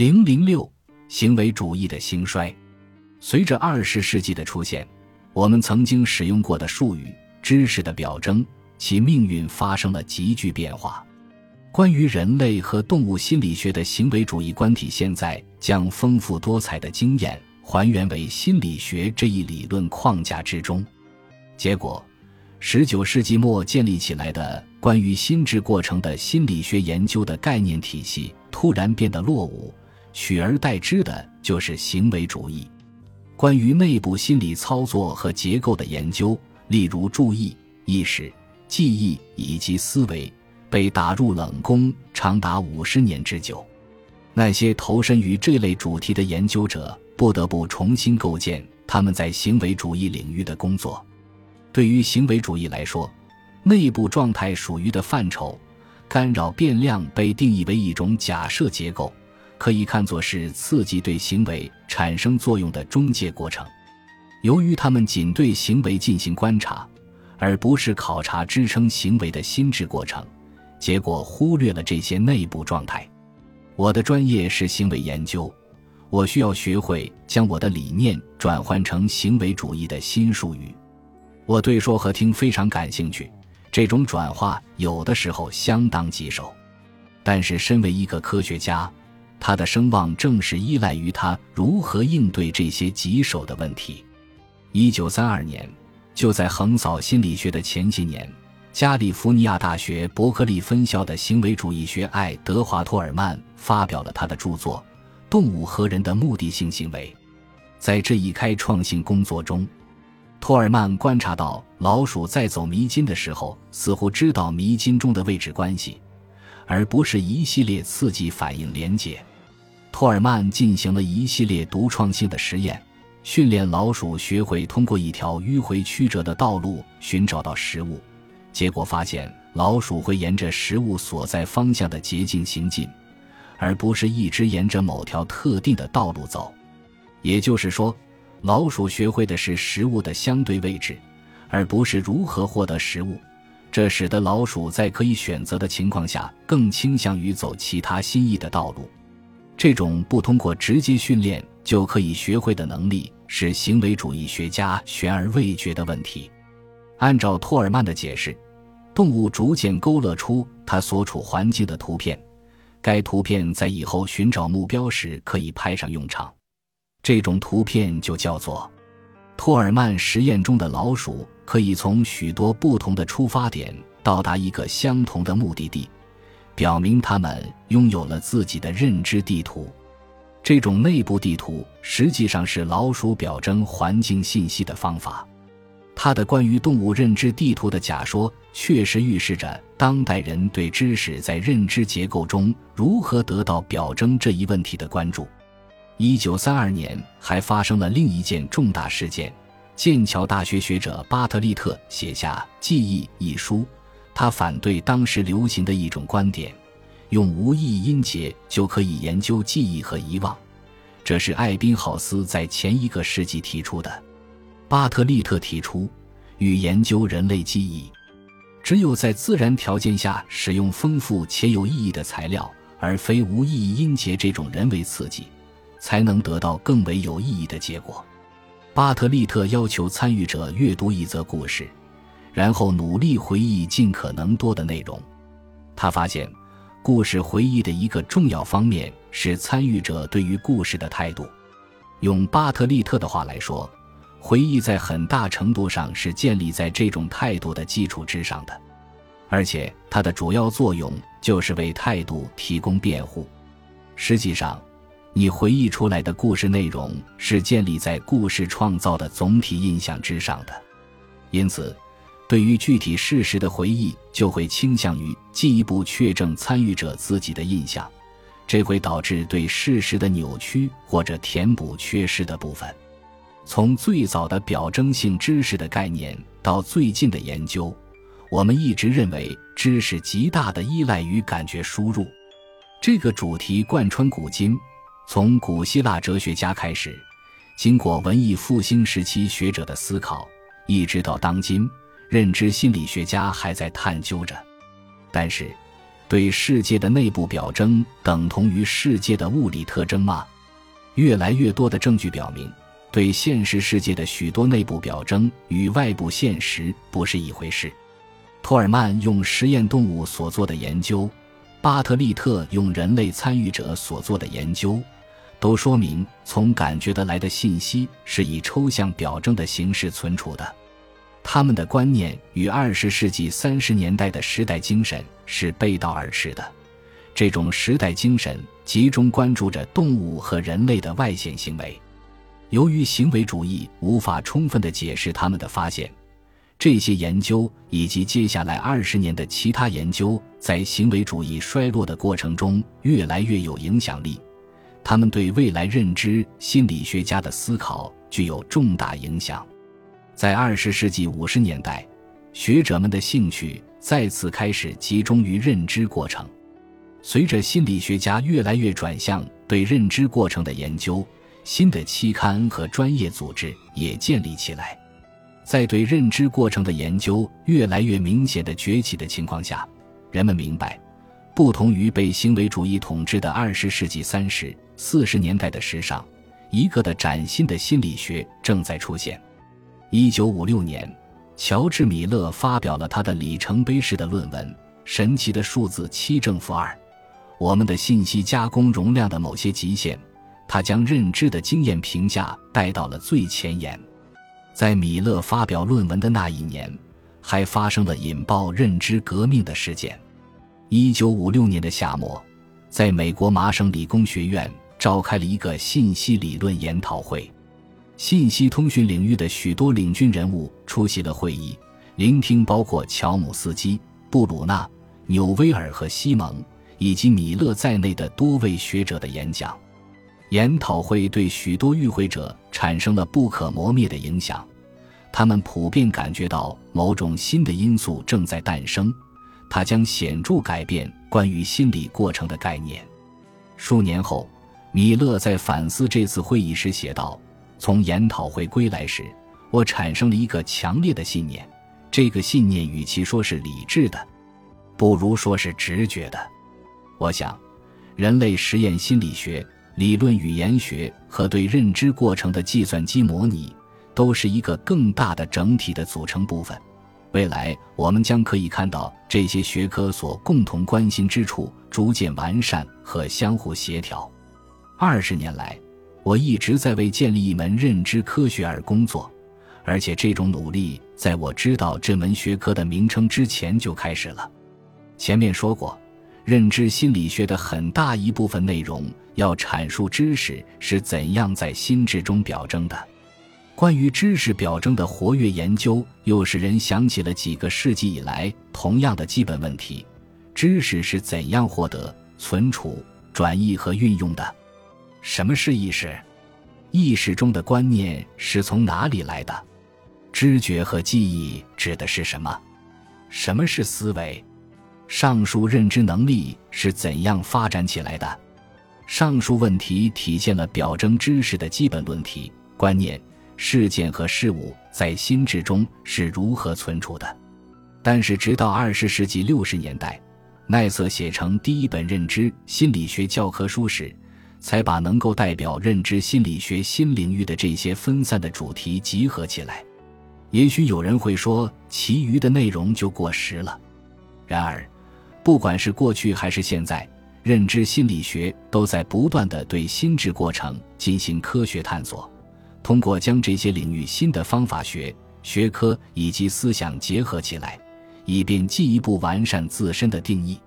零零六，行为主义的兴衰。随着二十世纪的出现，我们曾经使用过的术语“知识的表征”，其命运发生了急剧变化。关于人类和动物心理学的行为主义观体现在将丰富多彩的经验还原为心理学这一理论框架之中。结果，十九世纪末建立起来的关于心智过程的心理学研究的概念体系突然变得落伍，取而代之的就是行为主义。关于内部心理操作和结构的研究，例如注意、意识、记忆以及思维。被打入冷宫长达五十年之久，那些投身于这类主题的研究者不得不重新构建他们在行为主义领域的工作。对于行为主义来说，内部状态属于的范畴，干扰变量被定义为一种假设结构，可以看作是刺激对行为产生作用的中介过程。由于他们仅对行为进行观察，而不是考察支撑行为的心智过程。结果忽略了这些内部状态。我的专业是行为研究，我需要学会将我的理念转换成行为主义的新术语。我对说和听非常感兴趣，这种转化有的时候相当棘手。但是，身为一个科学家，他的声望正是依赖于他如何应对这些棘手的问题。一九三二年，就在横扫心理学的前些年。加利福尼亚大学伯克利分校的行为主义学爱德华·托尔曼发表了他的著作《动物和人的目的性行为》。在这一开创性工作中，托尔曼观察到老鼠在走迷津的时候，似乎知道迷津中的位置关系，而不是一系列刺激反应连接。托尔曼进行了一系列独创性的实验，训练老鼠学会通过一条迂回曲折的道路寻找到食物。结果发现，老鼠会沿着食物所在方向的捷径行进，而不是一直沿着某条特定的道路走。也就是说，老鼠学会的是食物的相对位置，而不是如何获得食物。这使得老鼠在可以选择的情况下，更倾向于走其他心意的道路。这种不通过直接训练就可以学会的能力，是行为主义学家悬而未决的问题。按照托尔曼的解释，动物逐渐勾勒出它所处环境的图片，该图片在以后寻找目标时可以派上用场。这种图片就叫做托尔曼实验中的老鼠可以从许多不同的出发点到达一个相同的目的地，表明他们拥有了自己的认知地图。这种内部地图实际上是老鼠表征环境信息的方法。他的关于动物认知地图的假说，确实预示着当代人对知识在认知结构中如何得到表征这一问题的关注。一九三二年，还发生了另一件重大事件：剑桥大学学者巴特利特写下《记忆》一书，他反对当时流行的一种观点，用无意义音节就可以研究记忆和遗忘，这是艾宾浩斯在前一个世纪提出的。巴特利特提出，与研究人类记忆，只有在自然条件下使用丰富且有意义的材料，而非无意义音节这种人为刺激，才能得到更为有意义的结果。巴特利特要求参与者阅读一则故事，然后努力回忆尽可能多的内容。他发现，故事回忆的一个重要方面是参与者对于故事的态度。用巴特利特的话来说。回忆在很大程度上是建立在这种态度的基础之上的，而且它的主要作用就是为态度提供辩护。实际上，你回忆出来的故事内容是建立在故事创造的总体印象之上的，因此，对于具体事实的回忆就会倾向于进一步确证参与者自己的印象，这会导致对事实的扭曲或者填补缺失的部分。从最早的表征性知识的概念到最近的研究，我们一直认为知识极大的依赖于感觉输入。这个主题贯穿古今，从古希腊哲学家开始，经过文艺复兴时期学者的思考，一直到当今，认知心理学家还在探究着。但是，对世界的内部表征等同于世界的物理特征吗？越来越多的证据表明，对现实世界的许多内部表征与外部现实不是一回事。托尔曼用实验动物所做的研究，巴特利特用人类参与者所做的研究，都说明从感觉得来的信息是以抽象表征的形式存储的。他们的观念与二十世纪三十年代的时代精神是背道而驰的。这种时代精神集中关注着动物和人类的外显行为。由于行为主义无法充分地解释他们的发现。这些研究以及接下来二十年的其他研究，在行为主义衰落的过程中越来越有影响力。他们对未来认知心理学家的思考具有重大影响。在二十世纪五十年代，学者们的兴趣再次开始集中于认知过程。随着心理学家越来越转向对认知过程的研究，新的期刊和专业组织也建立起来。在对认知过程的研究越来越明显的崛起的情况下，人们明白，不同于被行为主义统治的二十世纪三十四十年代的时尚，一个的崭新的心理学正在出现。一九五六年，乔治·米勒发表了他的里程碑式的论文《神奇的数字七正负二：我们的信息加工容量的某些极限》，他将认知的经验评价带到了最前沿。在米勒发表论文的那一年，还发生了引爆认知革命的事件。一九五六年的夏末，在美国麻省理工学院召开了一个信息理论研讨会，信息通讯领域的许多领军人物出席了会议，聆听包括乔姆斯基、布鲁纳、纽威尔和西蒙以及米勒在内的多位学者的演讲。研讨会对许多与会者产生了不可磨灭的影响，他们普遍感觉到某种新的因素正在诞生，它将显著改变关于心理过程的概念。数年后，米勒在反思这次会议时写道：“从研讨会归来时，我产生了一个强烈的信念，这个信念与其说是理智的，不如说是直觉的。我想，人类实验心理学。”理论语言学和对认知过程的计算机模拟，都是一个更大的整体的组成部分。未来，我们将可以看到这些学科所共同关心之处逐渐完善和相互协调。二十年来，我一直在为建立一门认知科学而工作，而且这种努力在我知道这门学科的名称之前就开始了。前面说过。认知心理学的很大一部分内容要阐述知识是怎样在心智中表征的。关于知识表征的活跃研究，又使人想起了几个世纪以来同样的基本问题：知识是怎样获得、存储、转移和运用的？什么是意识？意识中的观念是从哪里来的？知觉和记忆指的是什么？什么是思维？上述认知能力是怎样发展起来的？上述问题体现了表征知识的基本论题：观念、事件和事物在心智中是如何存储的。但是，直到二十世纪六十年代，奈瑟写成第一本认知心理学教科书时，才把能够代表认知心理学新领域的这些分散的主题集合起来。也许有人会说，其余的内容就过时了。然而，不管是过去还是现在，认知心理学都在不断的对心智过程进行科学探索，通过将这些领域新的方法学、学科以及思想结合起来，以便进一步完善自身的定义。